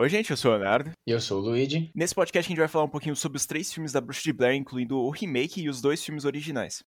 Oi, gente, eu sou o Leonardo. E eu sou o Luigi. Nesse podcast a gente vai falar um pouquinho sobre os três filmes da Bruxa de Blair, incluindo o remake e os dois filmes originais.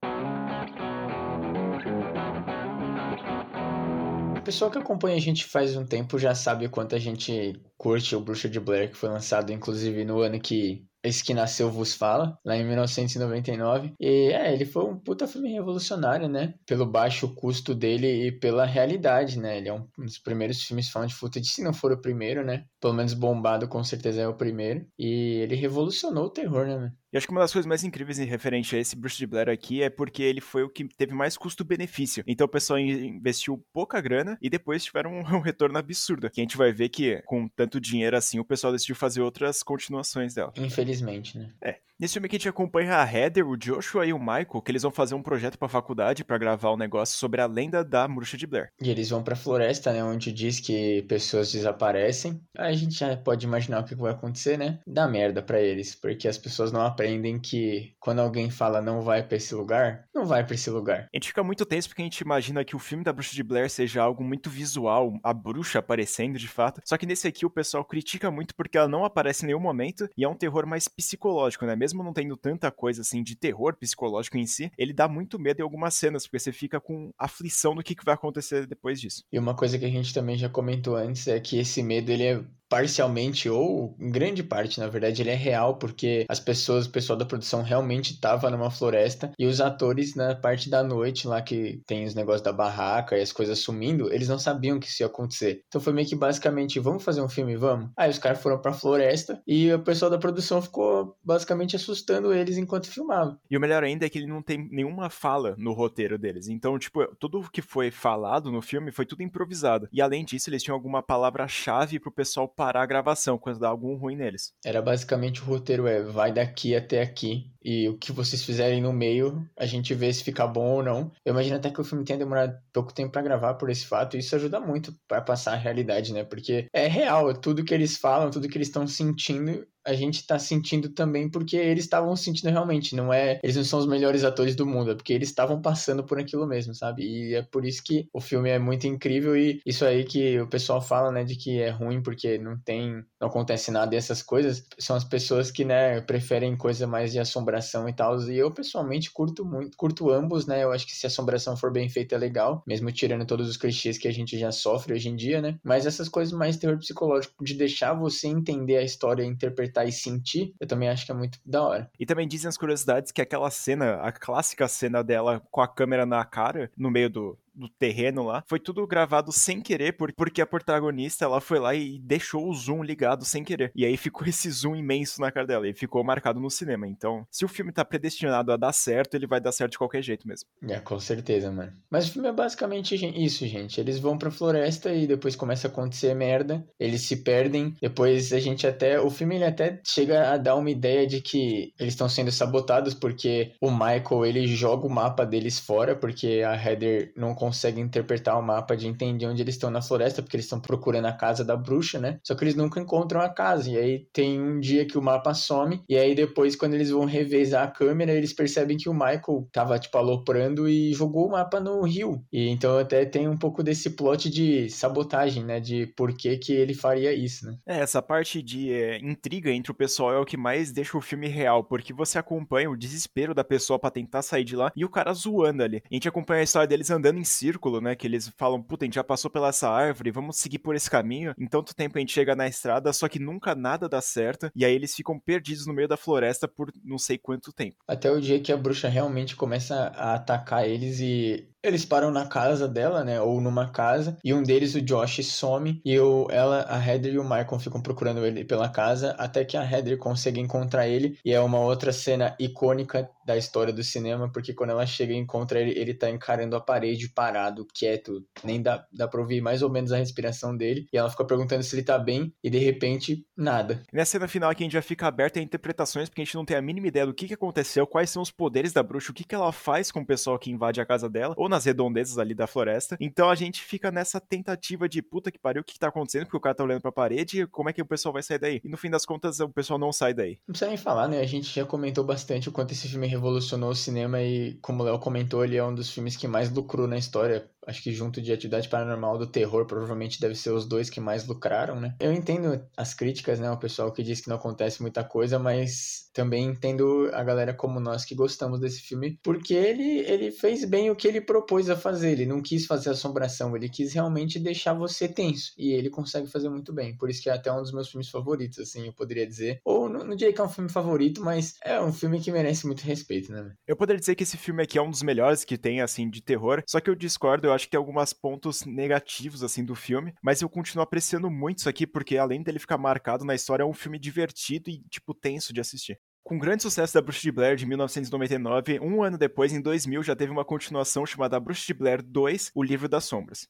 O pessoal que acompanha a gente faz um tempo já sabe o quanto a gente curte o Bruxa de Blair, que foi lançado inclusive no ano que esse que nasceu vos fala, lá em 1999. E é, ele foi um puta filme revolucionário, né? Pelo baixo custo dele e pela realidade, né? Ele é um dos primeiros filmes found footage, se não for o primeiro, né? Pelo menos bombado, com certeza é o primeiro. E ele revolucionou o terror, né? E acho que uma das coisas mais incríveis em referente a esse Bruce de Blair aqui é porque ele foi o que teve mais custo-benefício. Então o pessoal investiu pouca grana e depois tiveram um retorno absurdo. Que a gente vai ver que, com tanto dinheiro assim, o pessoal decidiu fazer outras continuações dela. Infelizmente, né? É. Nesse filme aqui a gente acompanha a Heather, o Joshua e o Michael, que eles vão fazer um projeto pra faculdade para gravar um negócio sobre a lenda da bruxa de Blair. E eles vão pra floresta, né? Onde diz que pessoas desaparecem. Aí a gente já pode imaginar o que vai acontecer, né? Dá merda para eles, porque as pessoas não aprendem que quando alguém fala não vai para esse lugar, não vai para esse lugar. A gente fica muito tenso porque a gente imagina que o filme da bruxa de Blair seja algo muito visual, a bruxa aparecendo de fato. Só que nesse aqui o pessoal critica muito porque ela não aparece em nenhum momento e é um terror mais psicológico, né? Mesmo não tendo tanta coisa assim de terror psicológico em si, ele dá muito medo em algumas cenas, porque você fica com aflição do que, que vai acontecer depois disso. E uma coisa que a gente também já comentou antes é que esse medo ele é parcialmente ou em grande parte, na verdade, ele é real porque as pessoas, o pessoal da produção realmente estava numa floresta e os atores na parte da noite lá que tem os negócios da barraca e as coisas sumindo, eles não sabiam que isso ia acontecer. Então foi meio que basicamente, vamos fazer um filme, vamos. Aí os caras foram para floresta e o pessoal da produção ficou basicamente assustando eles enquanto filmava. E o melhor ainda é que ele não tem nenhuma fala no roteiro deles. Então, tipo, tudo que foi falado no filme foi tudo improvisado. E além disso, eles tinham alguma palavra-chave pro pessoal parar a gravação quando dá algum ruim neles. Era basicamente o roteiro é vai daqui até aqui e o que vocês fizerem no meio, a gente vê se fica bom ou não. Eu imagino até que o filme tenha demorado pouco tempo para gravar por esse fato, e isso ajuda muito para passar a realidade, né? Porque é real, tudo que eles falam, tudo que eles estão sentindo, a gente tá sentindo também porque eles estavam sentindo realmente, não é, eles não são os melhores atores do mundo, é porque eles estavam passando por aquilo mesmo, sabe? E é por isso que o filme é muito incrível e isso aí que o pessoal fala, né, de que é ruim porque não tem, não acontece nada e essas coisas, são as pessoas que, né, preferem coisa mais de assombração e tal, e eu pessoalmente curto muito, curto ambos, né? Eu acho que se a assombração for bem feita é legal, mesmo tirando todos os clichês que a gente já sofre hoje em dia, né? Mas essas coisas mais terror psicológico de deixar você entender a história, interpretar e sentir, eu também acho que é muito da hora. E também dizem as curiosidades que aquela cena, a clássica cena dela com a câmera na cara, no meio do, do terreno lá, foi tudo gravado sem querer, porque a protagonista ela foi lá e deixou o zoom ligado sem querer. E aí ficou esse zoom imenso na cara dela e ficou marcado no cinema. Então, se o filme tá predestinado a dar certo, ele vai dar certo de qualquer jeito mesmo. É, com certeza, mano. Mas o filme é basicamente isso, gente. Eles vão pra floresta e depois começa a acontecer merda, eles se perdem, depois a gente até. O filme ele até chega a dar uma ideia de que eles estão sendo sabotados porque o Michael ele joga o mapa deles fora, porque a Heather não consegue conseguem interpretar o mapa de entender onde eles estão na floresta, porque eles estão procurando a casa da bruxa, né? Só que eles nunca encontram a casa. E aí tem um dia que o mapa some, e aí depois, quando eles vão revezar a câmera, eles percebem que o Michael tava, tipo, aloprando e jogou o mapa no rio. E então até tem um pouco desse plot de sabotagem, né? De por que, que ele faria isso, né? É, essa parte de é, intriga entre o pessoal é o que mais deixa o filme real, porque você acompanha o desespero da pessoa para tentar sair de lá e o cara zoando ali. A gente acompanha a história deles andando em círculo, né? Que eles falam, puta, a gente já passou pela essa árvore, vamos seguir por esse caminho. Em tanto tempo a gente chega na estrada, só que nunca nada dá certo. E aí eles ficam perdidos no meio da floresta por não sei quanto tempo. Até o dia que a bruxa realmente começa a atacar eles e eles param na casa dela, né? Ou numa casa. E um deles, o Josh, some. E o, ela, a Heather e o Michael ficam procurando ele pela casa. Até que a Heather consegue encontrar ele. E é uma outra cena icônica da história do cinema. Porque quando ela chega e encontra ele, ele tá encarando a parede, parado, quieto. Nem dá, dá pra ouvir mais ou menos a respiração dele. E ela fica perguntando se ele tá bem. E de repente, nada. Nessa cena final aqui, a gente já fica aberto a interpretações. Porque a gente não tem a mínima ideia do que, que aconteceu. Quais são os poderes da bruxa. O que, que ela faz com o pessoal que invade a casa dela. Ou nas redondezas ali da floresta. Então a gente fica nessa tentativa de puta que pariu, o que, que tá acontecendo? Porque o cara tá olhando pra parede, como é que o pessoal vai sair daí? E no fim das contas, o pessoal não sai daí. Não precisa nem falar, né? A gente já comentou bastante o quanto esse filme revolucionou o cinema e, como o Léo comentou, ele é um dos filmes que mais lucrou na história acho que junto de Atividade Paranormal do Terror, provavelmente deve ser os dois que mais lucraram, né? Eu entendo as críticas, né? O pessoal que diz que não acontece muita coisa, mas também entendo a galera como nós que gostamos desse filme, porque ele, ele fez bem o que ele propôs a fazer. Ele não quis fazer assombração, ele quis realmente deixar você tenso. E ele consegue fazer muito bem. Por isso que é até um dos meus filmes favoritos, assim, eu poderia dizer. Ou não, não diria que é um filme favorito, mas é um filme que merece muito respeito, né? Eu poderia dizer que esse filme aqui é um dos melhores que tem, assim, de terror. Só que eu discordo, eu acho que tem alguns pontos negativos, assim, do filme. Mas eu continuo apreciando muito isso aqui, porque além dele ficar marcado na história, é um filme divertido e, tipo, tenso de assistir. Com o grande sucesso da Bruxa de Blair de 1999, um ano depois, em 2000, já teve uma continuação chamada Bruxa de Blair 2, O Livro das Sombras.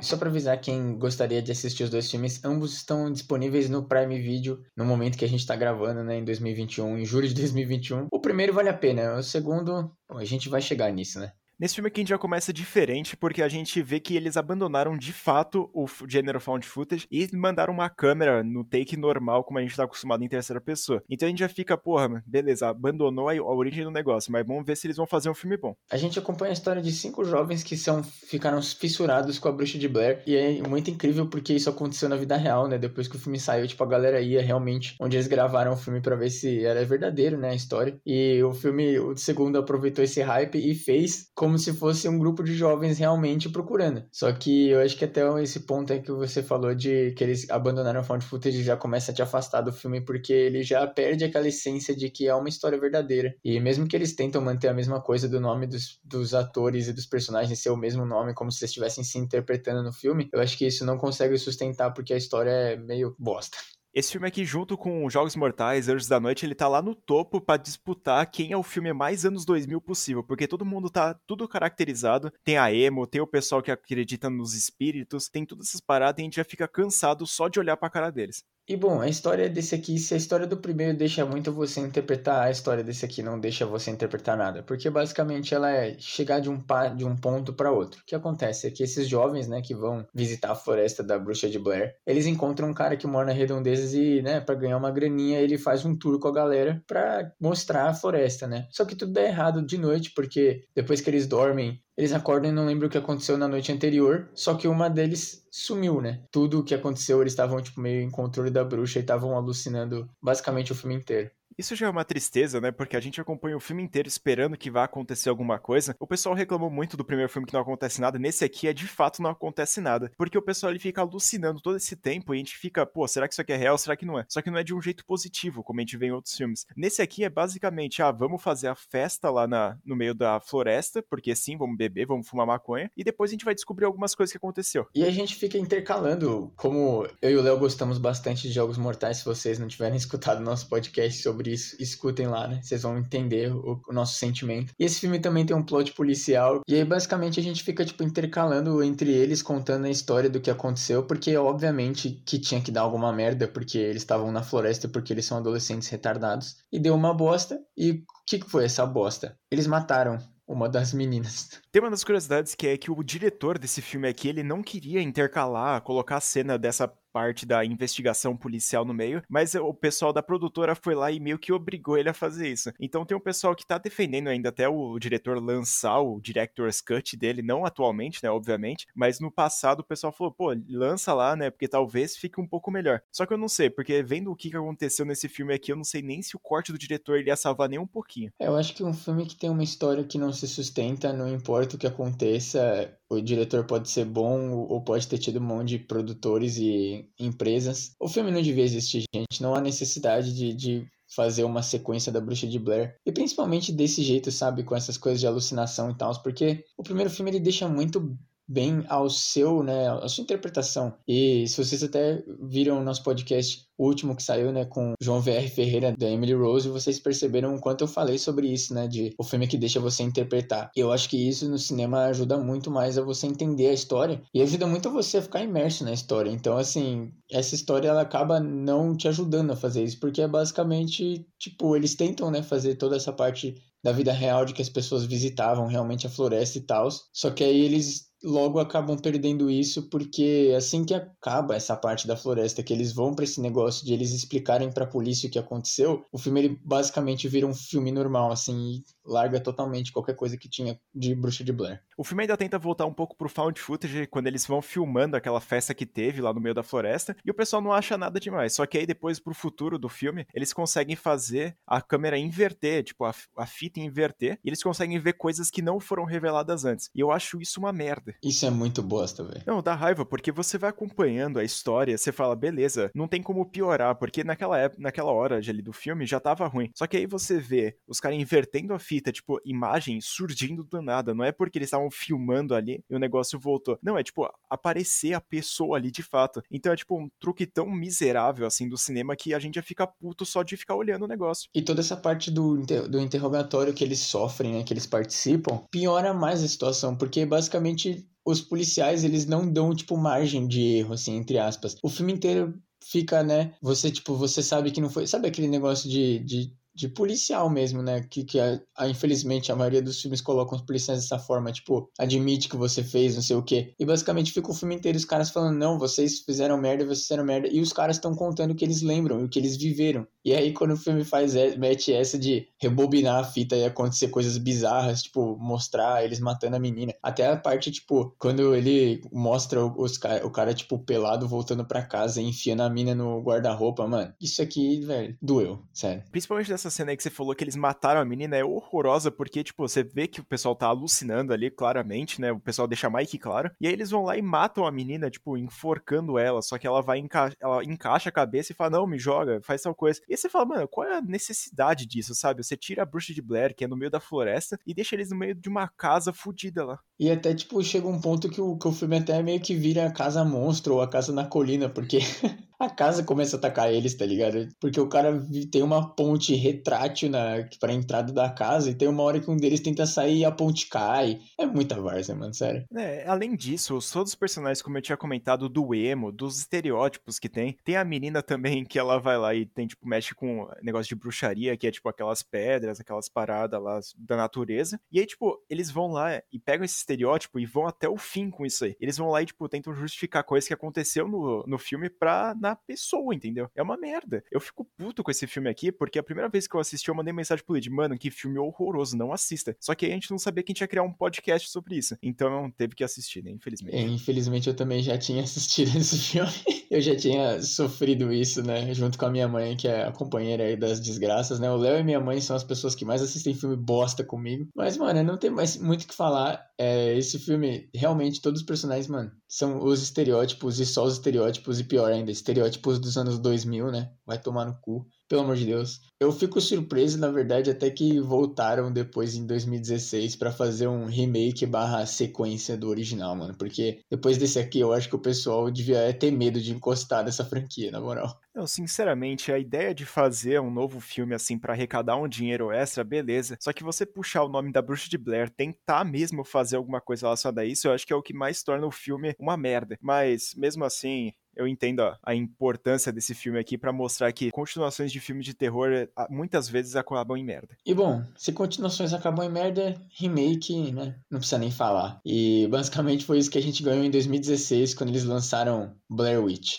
Só para avisar quem gostaria de assistir os dois filmes, ambos estão disponíveis no Prime Video no momento que a gente está gravando, né, em 2021, em julho de 2021. O primeiro vale a pena, o segundo, bom, a gente vai chegar nisso, né? Nesse filme aqui a gente já começa diferente, porque a gente vê que eles abandonaram de fato o gênero found footage e mandaram uma câmera no take normal, como a gente tá acostumado em terceira pessoa. Então a gente já fica, porra, beleza, abandonou a, origem do negócio, mas vamos ver se eles vão fazer um filme bom. A gente acompanha a história de cinco jovens que são ficaram fissurados com a bruxa de Blair, e é muito incrível porque isso aconteceu na vida real, né? Depois que o filme saiu, tipo, a galera ia realmente onde eles gravaram o filme para ver se era verdadeiro, né, a história. E o filme, o segundo aproveitou esse hype e fez como se fosse um grupo de jovens realmente procurando. Só que eu acho que até esse ponto é que você falou de que eles abandonaram o found footage já começa a te afastar do filme porque ele já perde aquela essência de que é uma história verdadeira. E mesmo que eles tentam manter a mesma coisa do nome dos, dos atores e dos personagens ser o mesmo nome, como se eles estivessem se interpretando no filme, eu acho que isso não consegue sustentar porque a história é meio bosta. Esse filme aqui, junto com Jogos Mortais, Anjos da Noite, ele tá lá no topo para disputar quem é o filme mais anos 2000 possível, porque todo mundo tá tudo caracterizado. Tem a emo, tem o pessoal que acredita nos espíritos, tem todas essas paradas e a gente já fica cansado só de olhar pra cara deles. E bom, a história desse aqui, se a história do primeiro deixa muito você interpretar, a história desse aqui não deixa você interpretar nada, porque basicamente ela é chegar de um, pa, de um ponto para outro. O que acontece é que esses jovens, né, que vão visitar a floresta da bruxa de Blair, eles encontram um cara que mora na redondezas e, né, para ganhar uma graninha, ele faz um tour com a galera para mostrar a floresta, né? Só que tudo dá errado de noite, porque depois que eles dormem, eles acordam e não lembram o que aconteceu na noite anterior, só que uma deles sumiu, né? Tudo o que aconteceu, eles estavam tipo meio em controle da bruxa e estavam alucinando basicamente o filme inteiro. Isso já é uma tristeza, né? Porque a gente acompanha o filme inteiro esperando que vá acontecer alguma coisa. O pessoal reclamou muito do primeiro filme que não acontece nada. Nesse aqui é de fato não acontece nada. Porque o pessoal ele fica alucinando todo esse tempo e a gente fica, pô, será que isso aqui é real? Será que não é? Só que não é de um jeito positivo, como a gente vê em outros filmes. Nesse aqui é basicamente, ah, vamos fazer a festa lá na, no meio da floresta, porque sim, vamos beber, vamos fumar maconha, e depois a gente vai descobrir algumas coisas que aconteceu. E a gente fica intercalando, como eu e o Léo gostamos bastante de Jogos Mortais, se vocês não tiverem escutado nosso podcast sobre isso, escutem lá, né? Vocês vão entender o, o, nosso sentimento. E esse filme também tem um plot policial. E aí, basicamente, a gente fica, tipo, intercalando entre eles, contando a história do que aconteceu, porque, obviamente, que tinha que dar alguma merda, porque eles estavam na floresta, porque eles são adolescentes retardados. E deu uma bosta. E o que, que foi essa bosta? Eles mataram uma das meninas. Tem uma das curiosidades que é que o diretor desse filme aqui, ele não queria intercalar, colocar a cena dessa parte da investigação policial no meio, mas o pessoal da produtora foi lá e meio que obrigou ele a fazer isso. Então tem um pessoal que tá defendendo ainda até o diretor lançar o director's cut dele, não atualmente, né, obviamente, mas no passado o pessoal falou, pô, lança lá, né, porque talvez fique um pouco melhor. Só que eu não sei, porque vendo o que aconteceu nesse filme aqui, eu não sei nem se o corte do diretor ele ia salvar nem um pouquinho. É, eu acho que um filme que tem uma história que não se sustenta, não importa o que aconteça, o diretor pode ser bom ou pode ter tido um monte de produtores e empresas. O filme não devia existir, gente. Não há necessidade de, de fazer uma sequência da Bruxa de Blair. E principalmente desse jeito, sabe? Com essas coisas de alucinação e tal. Porque o primeiro filme ele deixa muito bem ao seu, né, a sua interpretação. E se vocês até viram o nosso podcast o último que saiu, né, com João VR Ferreira da Emily Rose, vocês perceberam o quanto eu falei sobre isso, né, de o filme que deixa você interpretar. Eu acho que isso no cinema ajuda muito mais a você entender a história e ajuda muito a você a ficar imerso na história. Então, assim, essa história ela acaba não te ajudando a fazer isso, porque é basicamente, tipo, eles tentam, né, fazer toda essa parte da vida real de que as pessoas visitavam realmente a floresta e tal. Só que aí eles logo acabam perdendo isso porque assim que acaba essa parte da floresta que eles vão para esse negócio de eles explicarem para a polícia o que aconteceu, o filme ele basicamente vira um filme normal assim, larga totalmente qualquer coisa que tinha de Bruxa de Blair. O filme ainda tenta voltar um pouco pro found footage quando eles vão filmando aquela festa que teve lá no meio da floresta e o pessoal não acha nada demais. Só que aí depois pro futuro do filme, eles conseguem fazer a câmera inverter, tipo a, a fita inverter, e eles conseguem ver coisas que não foram reveladas antes. E eu acho isso uma merda. Isso é muito bosta, velho. Não, dá raiva porque você vai acompanhando a história, você fala, beleza, não tem como piorar, porque naquela época, naquela hora ali do filme já tava ruim. Só que aí você vê os caras invertendo a fita, tipo, imagens surgindo do nada. Não é porque eles estavam filmando ali e o negócio voltou. Não, é tipo, aparecer a pessoa ali de fato. Então é tipo um truque tão miserável assim do cinema que a gente já fica puto só de ficar olhando o negócio. E toda essa parte do, do interrogatório que eles sofrem, né, que eles participam, piora mais a situação, porque basicamente os policiais, eles não dão, tipo, margem de erro, assim, entre aspas. O filme inteiro fica, né? Você, tipo, você sabe que não foi. Sabe aquele negócio de, de de policial mesmo, né? Que, que a, a, infelizmente a maioria dos filmes colocam os policiais dessa forma, tipo, admite que você fez, não sei o quê. E basicamente fica o filme inteiro os caras falando, não, vocês fizeram merda, vocês fizeram merda. E os caras estão contando o que eles lembram, o que eles viveram. E aí quando o filme faz, mete essa de rebobinar a fita e acontecer coisas bizarras, tipo, mostrar eles matando a menina. Até a parte, tipo, quando ele mostra os, o cara, tipo, pelado voltando pra casa e enfiando a mina no guarda-roupa, mano. Isso aqui, velho, doeu, sério. Principalmente dessa essa cena aí que você falou que eles mataram a menina é horrorosa, porque, tipo, você vê que o pessoal tá alucinando ali, claramente, né? O pessoal deixa que claro. E aí eles vão lá e matam a menina, tipo, enforcando ela. Só que ela vai, enca ela encaixa a cabeça e fala, não, me joga, faz tal coisa. E você fala, mano, qual é a necessidade disso, sabe? Você tira a bruxa de Blair, que é no meio da floresta, e deixa eles no meio de uma casa fodida lá. E até, tipo, chega um ponto que o, que o filme até meio que vira a casa monstro ou a casa na colina, porque a casa começa a atacar eles, tá ligado? Porque o cara tem uma ponte retrátil na, pra entrada da casa e tem uma hora que um deles tenta sair e a ponte cai. É muita várzea, mano, sério. É, além disso, todos os personagens, como eu tinha comentado, do emo, dos estereótipos que tem, tem a menina também que ela vai lá e tem, tipo, mexe com negócio de bruxaria, que é, tipo, aquelas pedras, aquelas paradas lá da natureza. E aí, tipo, eles vão lá e pegam esse estereótipo e vão até o fim com isso aí. Eles vão lá e, tipo, tentam justificar coisas que aconteceu no, no filme pra na pessoa, entendeu? É uma merda. Eu fico puto com esse filme aqui, porque a primeira vez que eu assisti, eu mandei mensagem pro Lid, mano, que filme horroroso, não assista. Só que aí a gente não sabia que a gente ia criar um podcast sobre isso. Então teve que assistir, né? Infelizmente. É, infelizmente eu também já tinha assistido esse filme. eu já tinha sofrido isso, né? Junto com a minha mãe, que é a companheira aí das desgraças, né? O Léo e minha mãe são as pessoas que mais assistem filme bosta comigo. Mas, mano, não tem mais muito o que falar. É, esse filme, realmente, todos os personagens, mano, são os estereótipos e só os estereótipos, e pior ainda, estereótipos dos anos 2000, né? Vai tomar no cu, pelo amor de Deus. Eu fico surpreso, na verdade, até que voltaram depois em 2016 para fazer um remake barra sequência do original, mano. Porque depois desse aqui, eu acho que o pessoal devia ter medo de encostar nessa franquia, na moral. Não, sinceramente, a ideia de fazer um novo filme assim para arrecadar um dinheiro extra, beleza. Só que você puxar o nome da Bruxa de Blair, tentar mesmo fazer alguma coisa relacionada a isso, eu acho que é o que mais torna o filme uma merda. Mas mesmo assim, eu entendo a, importância desse filme aqui para mostrar que continuações de filmes de terror muitas vezes acabam em merda. E bom, se continuações acabam em merda, remake, né? Não precisa nem falar. E basicamente foi isso que a gente ganhou em 2016 quando eles lançaram Blair Witch.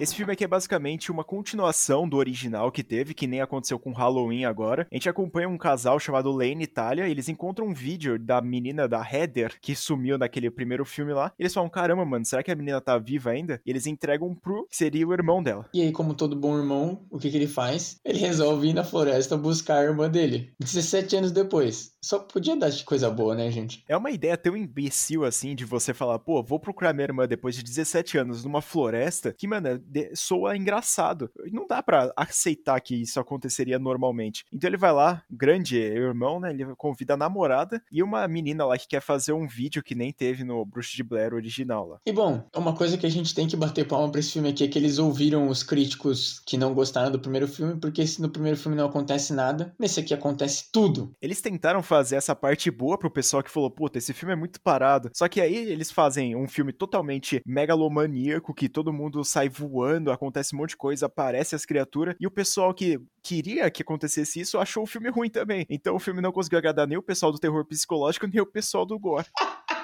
Esse filme aqui é basicamente uma continuação do original que teve, que nem aconteceu com Halloween agora. A gente acompanha um casal chamado Lane Talia, e eles encontram um vídeo da menina da Heather, que sumiu naquele primeiro filme lá. Eles falam, caramba, mano, será que a menina tá viva ainda? E eles entregam pro que seria o irmão dela. E aí, como todo bom irmão, o que, que ele faz? Ele resolve ir na floresta buscar a irmã dele. 17 anos depois. Só podia dar de coisa boa, né, gente? É uma ideia tão imbecil assim de você falar, pô, vou procurar minha irmã depois de 17 anos numa floresta, que, mano, soa engraçado. Não dá para aceitar que isso aconteceria normalmente. Então ele vai lá, grande irmão, né? Ele convida a namorada e uma menina lá que quer fazer um vídeo que nem teve no Bruxa de Blair original lá. E bom, uma coisa que a gente tem que bater palma pra esse filme aqui é que eles ouviram os críticos que não gostaram do primeiro filme, porque se no primeiro filme não acontece nada, nesse aqui acontece tudo. Eles tentaram fazer essa parte boa pro pessoal que falou, puta, esse filme é muito parado. Só que aí eles fazem um filme totalmente megalomaníaco, que todo mundo sai voando voando, acontece um monte de coisa, aparece as criaturas, e o pessoal que queria que acontecesse isso achou o filme ruim também. Então o filme não conseguiu agradar nem o pessoal do terror psicológico, nem o pessoal do gore.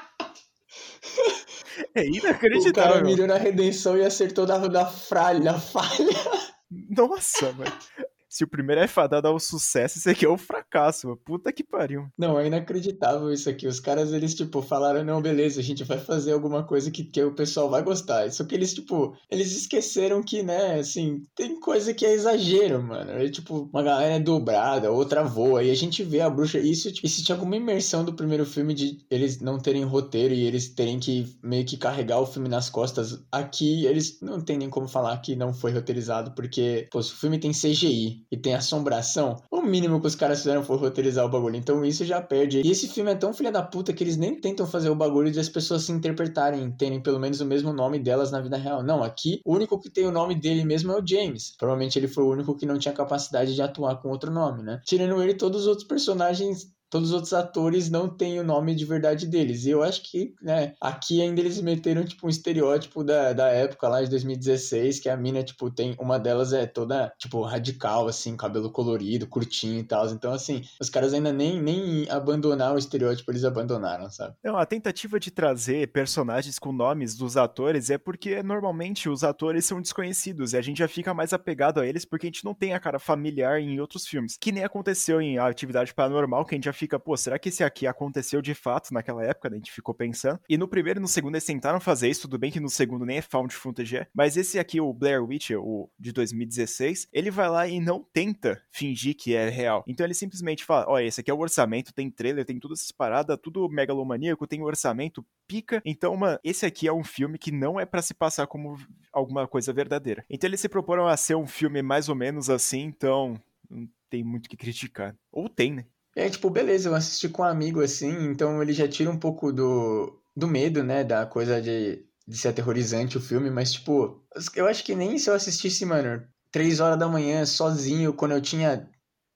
É inacreditável. O cara mirou na redenção e acertou na, na, falha, na falha. Nossa, mano. Se o primeiro é fadado ao sucesso, esse aqui é o um fracasso. Puta que pariu. Não, é inacreditável isso aqui. Os caras, eles, tipo, falaram, não, beleza, a gente vai fazer alguma coisa que, que o pessoal vai gostar. Só que eles, tipo, eles esqueceram que, né, assim, tem coisa que é exagero, mano. É, tipo, uma galera é dobrada, outra voa. E a gente vê a bruxa. Isso, tipo, isso tinha alguma imersão do primeiro filme de eles não terem roteiro e eles terem que meio que carregar o filme nas costas. Aqui, eles não tem nem como falar que não foi roteirizado, porque, pô, se o filme tem CGI e tem assombração, o mínimo que os caras fizeram foi roteirizar o bagulho. Então isso já perde. E esse filme é tão filha da puta que eles nem tentam fazer o bagulho de as pessoas se interpretarem, terem pelo menos o mesmo nome delas na vida real. Não, aqui o único que tem o nome dele mesmo é o James. Provavelmente ele foi o único que não tinha capacidade de atuar com outro nome, né? Tirando ele, todos os outros personagens todos os outros atores não têm o nome de verdade deles. E eu acho que, né, aqui ainda eles meteram, tipo, um estereótipo da, da época lá de 2016, que a mina, tipo, tem. Uma delas é toda, tipo, radical, assim, cabelo colorido, curtinho e tal. Então, assim, os caras ainda nem, nem abandonaram o estereótipo, eles abandonaram, sabe? Não, a tentativa de trazer personagens com nomes dos atores é porque normalmente os atores são desconhecidos e a gente já fica mais apegado a eles porque a gente não tem a cara familiar em outros filmes. Que nem aconteceu em Atividade Paranormal, que a gente já fica, pô, será que esse aqui aconteceu de fato naquela época? Né? A gente ficou pensando. E no primeiro e no segundo eles tentaram fazer isso, tudo bem que no segundo nem é found footage, é, mas esse aqui, o Blair Witch, o de 2016, ele vai lá e não tenta fingir que é real. Então ele simplesmente fala, ó, esse aqui é o orçamento, tem trailer, tem todas essas paradas, tudo megalomaníaco, tem orçamento, pica. Então, mano, esse aqui é um filme que não é para se passar como alguma coisa verdadeira. Então eles se proporam a ser um filme mais ou menos assim, então não tem muito o que criticar. Ou tem, né? E aí, tipo, beleza, eu assisti com um amigo assim, então ele já tira um pouco do, do medo, né? Da coisa de, de ser aterrorizante o filme, mas, tipo, eu acho que nem se eu assistisse, mano, três horas da manhã, sozinho, quando eu tinha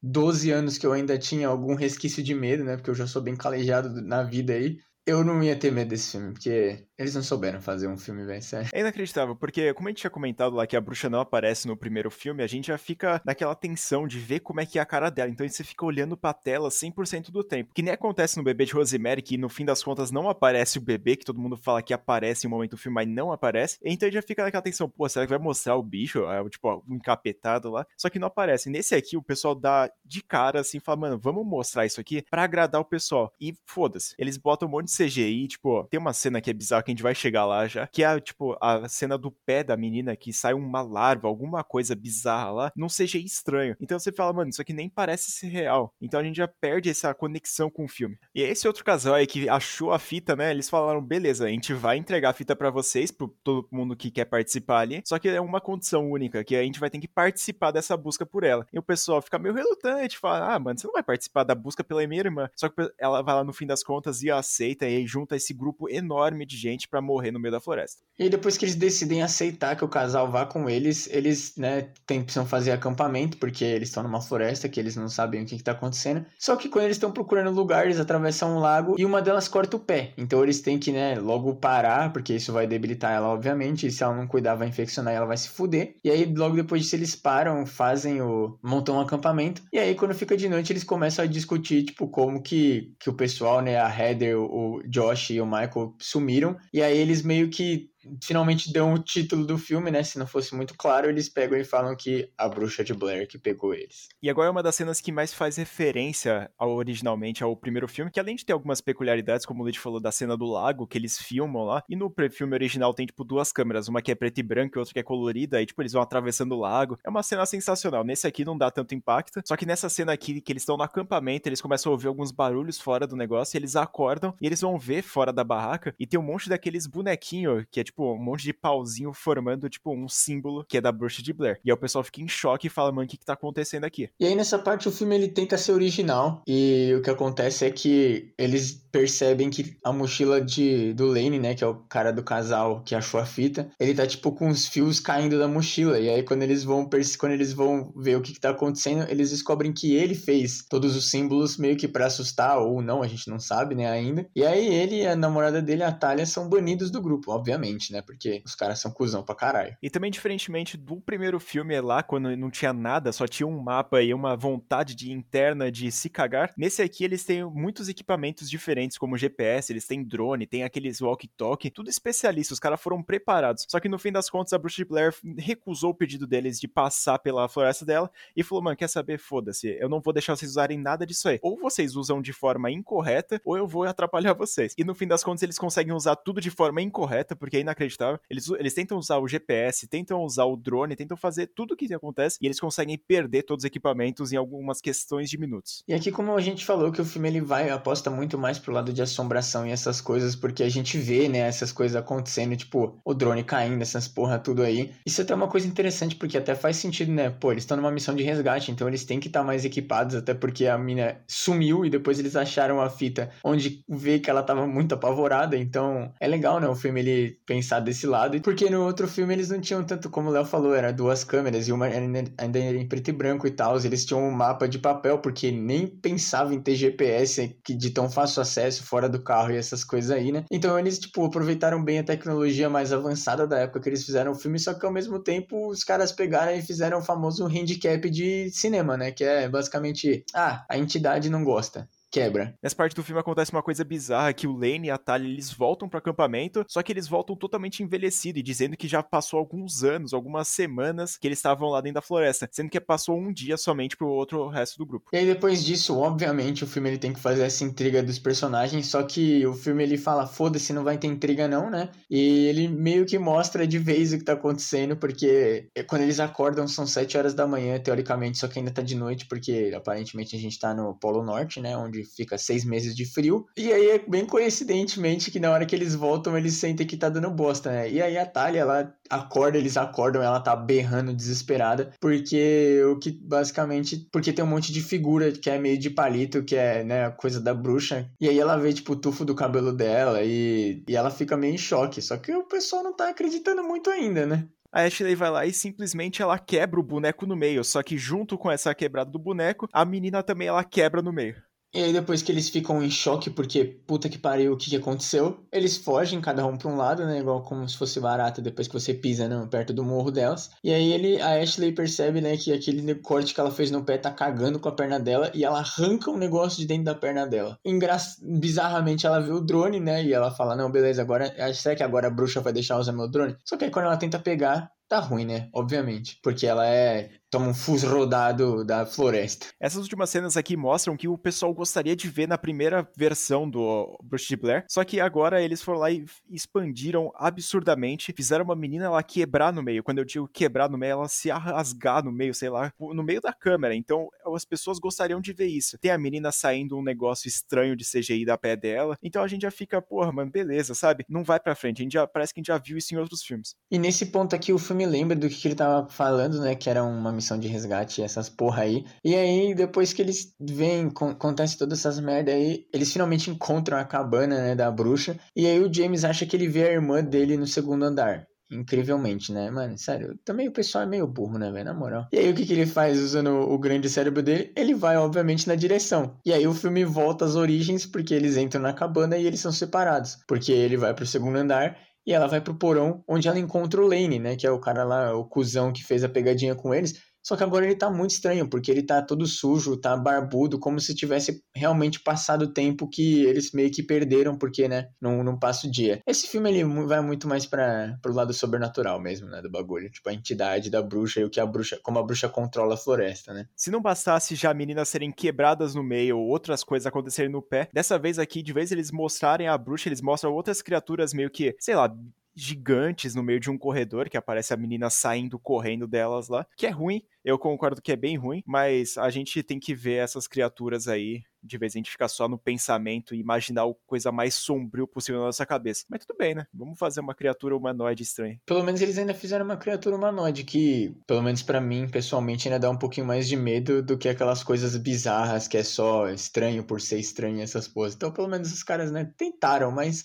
12 anos, que eu ainda tinha algum resquício de medo, né? Porque eu já sou bem calejado na vida aí. Eu não ia ter medo desse filme, porque eles não souberam fazer um filme bem sério. É inacreditável, porque como a gente tinha comentado lá que a bruxa não aparece no primeiro filme, a gente já fica naquela tensão de ver como é que é a cara dela. Então você fica olhando pra tela 100% do tempo. Que nem acontece no bebê de Rosemary, que no fim das contas não aparece o bebê, que todo mundo fala que aparece em um momento do filme, mas não aparece. Então já fica naquela tensão, pô, será que vai mostrar o bicho? É, tipo, um encapetado lá. Só que não aparece. Nesse aqui, o pessoal dá de cara assim, fala, mano, vamos mostrar isso aqui pra agradar o pessoal. E foda-se. Eles botam um monte de CGI, tipo, tem uma cena que é bizarra que a gente vai chegar lá já, que é, tipo, a cena do pé da menina que sai uma larva, alguma coisa bizarra lá, não seja estranho. Então você fala, mano, isso aqui nem parece ser real. Então a gente já perde essa conexão com o filme. E esse outro casal aí que achou a fita, né? Eles falaram, beleza, a gente vai entregar a fita para vocês, pro todo mundo que quer participar ali. Só que é uma condição única, que a gente vai ter que participar dessa busca por ela. E o pessoal fica meio relutante, fala, ah, mano, você não vai participar da busca pela minha irmã. Só que ela vai lá no fim das contas e aceita, e junta esse grupo enorme de gente para morrer no meio da floresta. E depois que eles decidem aceitar que o casal vá com eles, eles, né, tem, precisam fazer acampamento, porque eles estão numa floresta que eles não sabem o que, está acontecendo. Só que quando eles estão procurando lugar, eles atravessam um lago e uma delas corta o pé. Então eles têm que, né, logo parar, porque isso vai debilitar ela, obviamente. E se ela não cuidar, vai infeccionar ela vai se fuder. E aí, logo depois disso, eles param, fazem o. montam um acampamento. E aí, quando fica de noite, eles começam a discutir, tipo, como que, que o pessoal, né, a Heather, o Josh e o Michael sumiram. E aí eles meio que finalmente dão o título do filme, né? Se não fosse muito claro, eles pegam e falam que a bruxa de Blair que pegou eles. E agora é uma das cenas que mais faz referência ao, originalmente ao primeiro filme, que além de ter algumas peculiaridades, como o Lid falou da cena do lago, que eles filmam lá, e no filme original tem, tipo, duas câmeras, uma que é preta e branca e outra que é colorida, e, tipo, eles vão atravessando o lago. É uma cena sensacional. Nesse aqui não dá tanto impacto, só que nessa cena aqui, que eles estão no acampamento, eles começam a ouvir alguns barulhos fora do negócio, e eles acordam, e eles vão ver fora da barraca, e tem um monte daqueles bonequinhos, que é, tipo, tipo, um monte de pauzinho formando, tipo, um símbolo que é da bruxa de Blair. E aí o pessoal fica em choque e fala, mano, o que que tá acontecendo aqui? E aí nessa parte o filme ele tenta ser original e o que acontece é que eles percebem que a mochila de, do Lane, né, que é o cara do casal que achou a fita, ele tá, tipo, com os fios caindo da mochila. E aí quando eles vão, quando eles vão ver o que que tá acontecendo, eles descobrem que ele fez todos os símbolos meio que para assustar ou não, a gente não sabe, né, ainda. E aí ele e a namorada dele, a Talia, são banidos do grupo, obviamente obviamente, né? Porque os caras são cuzão pra caralho. E também, diferentemente do primeiro filme lá, quando não tinha nada, só tinha um mapa e uma vontade de interna de se cagar, nesse aqui eles têm muitos equipamentos diferentes, como GPS, eles têm drone, tem aqueles walkie-talkie, tudo especialista, os caras foram preparados. Só que no fim das contas, a Bruxa de Blair recusou o pedido deles de passar pela floresta dela e falou: mano, quer saber? Foda-se, eu não vou deixar vocês usarem nada disso aí. Ou vocês usam de forma incorreta, ou eu vou atrapalhar vocês. E no fim das contas, eles conseguem usar tudo de forma incorreta, porque é inacreditável. Eles, eles tentam usar o GPS, tentam usar o drone, tentam fazer tudo o que acontece e eles conseguem perder todos os equipamentos em algumas questões de minutos. E aqui, como a gente falou, que o filme ele vai, aposta muito mais pro lado de assombração e essas coisas, porque a gente vê, né, essas coisas acontecendo, tipo, o drone caindo, essas porra tudo aí. Isso é até uma coisa interessante, porque até faz sentido, né? Pô, eles estão numa missão de resgate, então eles têm que estar tá mais equipados, até porque a mina sumiu e depois eles acharam a fita onde vê que ela tava muito apavorada, então é legal, né, o filme ele pensar desse lado, porque no outro filme eles não tinham tanto, como o Léo falou, era duas câmeras e uma ainda era em preto e branco e tal, eles tinham um mapa de papel, porque nem pensava em ter GPS de tão fácil acesso fora do carro e essas coisas aí, né? Então eles, tipo, aproveitaram bem a tecnologia mais avançada da época que eles fizeram o filme, só que ao mesmo tempo os caras pegaram e fizeram o famoso handicap de cinema, né? Que é basicamente, ah, a entidade não gosta quebra. Nessa parte do filme acontece uma coisa bizarra, que o Lane e a Talia, eles voltam para acampamento, só que eles voltam totalmente envelhecidos e dizendo que já passou alguns anos, algumas semanas que eles estavam lá dentro da floresta, sendo que passou um dia somente pro outro resto do grupo. E aí depois disso, obviamente, o filme ele tem que fazer essa intriga dos personagens, só que o filme ele fala, foda-se, não vai ter intriga não, né? E ele meio que mostra de vez o que tá acontecendo, porque quando eles acordam são 7 horas da manhã, teoricamente, só que ainda tá de noite, porque aparentemente a gente tá no Polo Norte, né? Onde fica seis meses de frio. E aí é bem coincidentemente que na hora que eles voltam, eles sentem que tá dando bosta, né? E aí a Talia, ela acorda, eles acordam, ela tá berrando desesperada, porque o que basicamente, porque tem um monte de figura que é meio de palito, que é, né, coisa da bruxa. E aí ela vê tipo o tufo do cabelo dela e, e ela fica meio em choque. Só que o pessoal não tá acreditando muito ainda, né? A Ashley vai lá e simplesmente ela quebra o boneco no meio, só que junto com essa quebrada do boneco, a menina também ela quebra no meio. E aí depois que eles ficam em choque porque puta que pariu, o que, que aconteceu? Eles fogem, cada um pra um lado, né? Igual como se fosse barata depois que você pisa né, perto do morro delas. E aí ele, a Ashley percebe, né, que aquele corte que ela fez no pé tá cagando com a perna dela e ela arranca um negócio de dentro da perna dela. Engra... Bizarramente ela vê o drone, né? E ela fala: Não, beleza, agora. Será que agora a bruxa vai deixar usar meu drone? Só que aí quando ela tenta pegar, tá ruim, né? Obviamente. Porque ela é toma um fuso rodado da floresta. Essas últimas cenas aqui mostram que o pessoal gostaria de ver na primeira versão do Bruce de Blair, só que agora eles foram lá e expandiram absurdamente, fizeram uma menina lá quebrar no meio. Quando eu digo quebrar no meio, ela se rasgar no meio, sei lá, no meio da câmera. Então as pessoas gostariam de ver isso. Tem a menina saindo um negócio estranho de CGI da pé dela. Então a gente já fica, porra, mano, beleza, sabe? Não vai pra frente. A gente já parece que a gente já viu isso em outros filmes. E nesse ponto aqui o filme lembra do que ele tava falando, né? Que era uma missão de resgate, essas porra aí. E aí, depois que eles vêm, acontece todas essas merda aí, eles finalmente encontram a cabana, né, da bruxa. E aí o James acha que ele vê a irmã dele no segundo andar. Incrivelmente, né, mano? Sério, também o pessoal é meio burro, né, velho? Na moral. E aí, o que, que ele faz usando o grande cérebro dele? Ele vai, obviamente, na direção. E aí, o filme volta às origens, porque eles entram na cabana e eles são separados. Porque ele vai pro segundo andar e ela vai pro porão, onde ela encontra o Lane, né? Que é o cara lá, o cuzão que fez a pegadinha com eles. Só que agora ele tá muito estranho, porque ele tá todo sujo, tá barbudo, como se tivesse realmente passado o tempo que eles meio que perderam, porque, né, não, não passa o dia. Esse filme, ele vai muito mais para pro lado sobrenatural mesmo, né, do bagulho. Tipo, a entidade da bruxa e o que a bruxa, como a bruxa controla a floresta, né. Se não bastasse já meninas serem quebradas no meio ou outras coisas acontecerem no pé, dessa vez aqui, de vez eles mostrarem a bruxa, eles mostram outras criaturas meio que, sei lá, gigantes no meio de um corredor, que aparece a menina saindo correndo delas lá, que é ruim, eu concordo que é bem ruim, mas a gente tem que ver essas criaturas aí, de vez em gente ficar só no pensamento e imaginar a coisa mais sombrio possível na nossa cabeça. Mas tudo bem, né? Vamos fazer uma criatura humanoide estranha. Pelo menos eles ainda fizeram uma criatura humanoide que, pelo menos para mim, pessoalmente, ainda dá um pouquinho mais de medo do que aquelas coisas bizarras que é só estranho por ser estranho essas coisas. Então, pelo menos os caras, né, tentaram, mas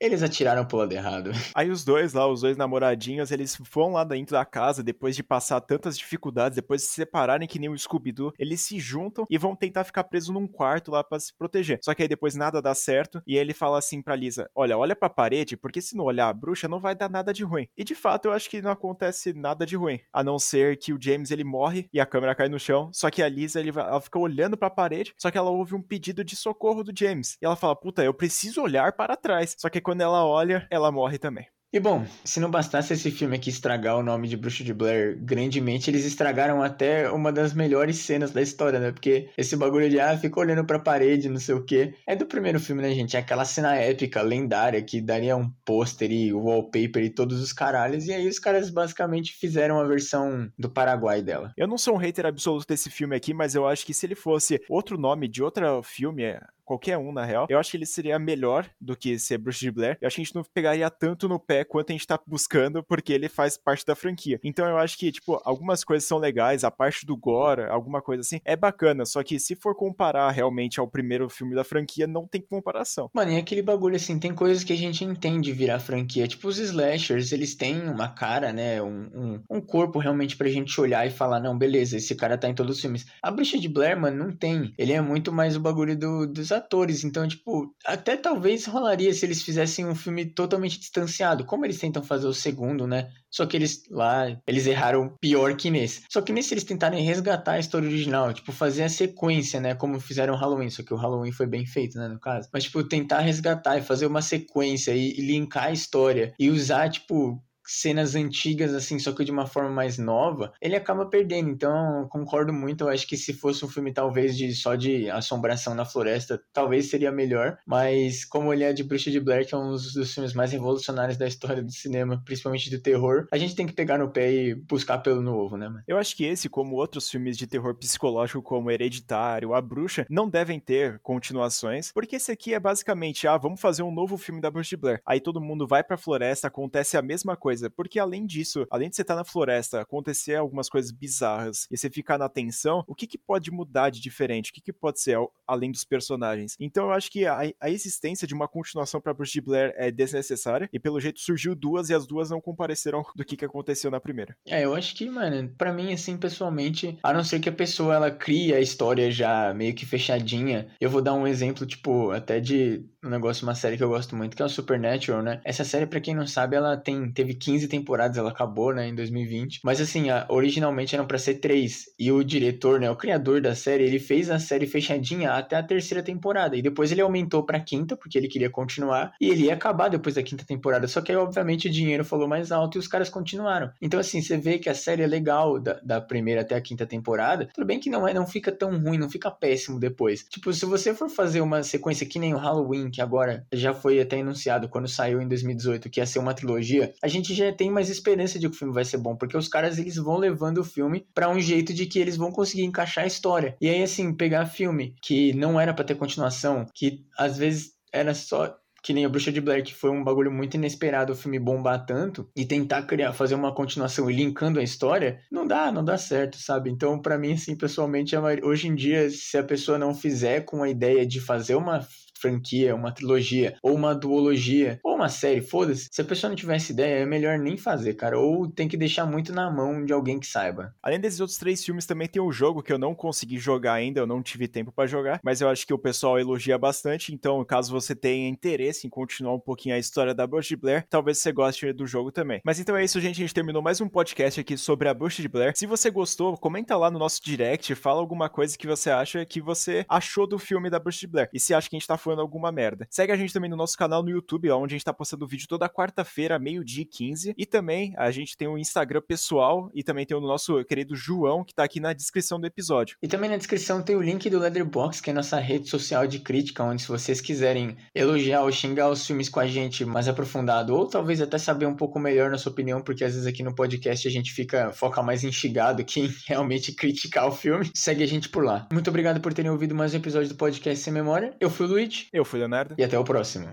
Eles atiraram pro lado errado. Aí os dois lá, os dois namoradinhos, eles vão lá dentro da casa depois de passar tantas dificuldades, depois de se separarem que nem o Scooby-Doo, eles se juntam e vão tentar ficar presos num quarto lá para se proteger. Só que aí depois nada dá certo e ele fala assim pra Lisa: Olha, olha pra parede, porque se não olhar a bruxa não vai dar nada de ruim. E de fato eu acho que não acontece nada de ruim, a não ser que o James ele morre e a câmera cai no chão. Só que a Lisa ele, ela fica olhando pra parede, só que ela ouve um pedido de socorro do James. E ela fala: Puta, eu preciso olhar para trás. Só que quando ela olha, ela morre também. E bom, se não bastasse esse filme aqui estragar o nome de Bruxo de Blair grandemente, eles estragaram até uma das melhores cenas da história, né? Porque esse bagulho de, ah, fica olhando pra parede, não sei o quê. É do primeiro filme, né, gente? É aquela cena épica, lendária, que daria um pôster e wallpaper e todos os caralhos. E aí os caras basicamente fizeram a versão do Paraguai dela. Eu não sou um hater absoluto desse filme aqui, mas eu acho que se ele fosse outro nome de outro filme, qualquer um, na real, eu acho que ele seria melhor do que ser Bruxa de Blair. Eu acho que a gente não pegaria tanto no pé quanto a gente tá buscando, porque ele faz parte da franquia. Então eu acho que, tipo, algumas coisas são legais, a parte do gore, alguma coisa assim, é bacana. Só que se for comparar realmente ao primeiro filme da franquia, não tem comparação. Mano, e aquele bagulho assim, tem coisas que a gente entende virar franquia. Tipo, os slashers, eles têm uma cara, né? Um, um, um corpo realmente pra gente olhar e falar, não, beleza, esse cara tá em todos os filmes. A Bruxa de Blair, mano, não tem. Ele é muito mais o bagulho do, dos atores. Então, tipo, até talvez rolaria se eles fizessem um filme totalmente distanciado, como eles tentam fazer o segundo, né? Só que eles lá, eles erraram pior que nesse. Só que nesse eles tentaram resgatar a história original, tipo, fazer a sequência, né? Como fizeram o Halloween, só que o Halloween foi bem feito, né? No caso. Mas, tipo, tentar resgatar e fazer uma sequência e, e linkar a história e usar, tipo, cenas antigas, assim, só que de uma forma mais nova, ele acaba perdendo. Então, concordo muito. Eu acho que se fosse um filme, talvez, de só de assombração na floresta, talvez seria melhor. Mas, como ele é de Bruxa de Blair, que é um dos filmes mais revolucionários da história do cinema, principalmente de terror, a gente tem que pegar no pé e buscar pelo novo, né, mano? Eu acho que esse, como outros filmes de terror psicológico, como Hereditário, A Bruxa, não devem ter continuações, porque esse aqui é basicamente, ah, vamos fazer um novo filme da Bruxa de Blair. Aí todo mundo vai pra floresta, acontece a mesma coisa coisa, porque além disso, além de você estar tá na floresta, acontecer algumas coisas bizarras e você ficar na tensão, o que, que pode mudar de diferente? O que, que pode ser além dos personagens? Então eu acho que a, a existência de uma continuação para Bruce de Blair é desnecessária e pelo jeito surgiu duas e as duas não compareceram do que, que aconteceu na primeira. É, eu acho que, mano, para mim, assim, pessoalmente, a não ser que a pessoa ela cria a história já meio que fechadinha, eu vou dar um exemplo, tipo, até de um negócio, uma série que eu gosto muito, que é o Supernatural, né? Essa série, para quem não sabe, ela tem teve 15 temporadas, ela acabou, né, em 2020. Mas assim, a, originalmente eram para ser três. E o diretor, né, o criador da série, ele fez a série fechadinha até a terceira temporada. E depois ele aumentou pra quinta, porque ele queria continuar. E ele ia acabar depois da quinta temporada. Só que aí, obviamente, o dinheiro falou mais alto e os caras continuaram. Então, assim, você vê que a série é legal da, da primeira até a quinta temporada. Tudo bem que não é, não fica tão ruim, não fica péssimo depois. Tipo, se você for fazer uma sequência que nem o Halloween, que agora já foi até anunciado quando saiu em 2018, que ia ser uma trilogia, a gente já tem mais esperança de que o filme vai ser bom, porque os caras eles vão levando o filme para um jeito de que eles vão conseguir encaixar a história. E aí assim, pegar filme que não era para ter continuação, que às vezes era só que nem a Bruxa de Blair, que foi um bagulho muito inesperado o filme bombar tanto, e tentar criar, fazer uma continuação e linkando a história, não dá, não dá certo, sabe? Então, para mim, assim, pessoalmente, hoje em dia, se a pessoa não fizer com a ideia de fazer uma franquia, uma trilogia, ou uma duologia, ou uma série, foda-se. Se a pessoa não tivesse ideia, é melhor nem fazer, cara. Ou tem que deixar muito na mão de alguém que saiba. Além desses outros três filmes, também tem um jogo que eu não consegui jogar ainda, eu não tive tempo para jogar, mas eu acho que o pessoal elogia bastante. Então, caso você tenha interesse em continuar um pouquinho a história da Bruxa de Blair, talvez você goste do jogo também. Mas então é isso, gente. A gente terminou mais um podcast aqui sobre a Bruxa de Blair. Se você gostou, comenta lá no nosso direct, fala alguma coisa que você acha que você achou do filme da Bruxa de Blair. E se acha que a gente tá alguma merda. Segue a gente também no nosso canal no YouTube, onde a gente tá postando vídeo toda quarta-feira, meio-dia e 15. E também a gente tem o um Instagram pessoal e também tem o nosso querido João, que tá aqui na descrição do episódio. E também na descrição tem o link do Leatherbox, que é nossa rede social de crítica, onde se vocês quiserem elogiar ou xingar os filmes com a gente mais aprofundado, ou talvez até saber um pouco melhor na sua opinião, porque às vezes aqui no podcast a gente fica foca mais xingado que em realmente criticar o filme, segue a gente por lá. Muito obrigado por terem ouvido mais um episódio do podcast Sem Memória. Eu fui o eu fui Leonardo. E até o próximo.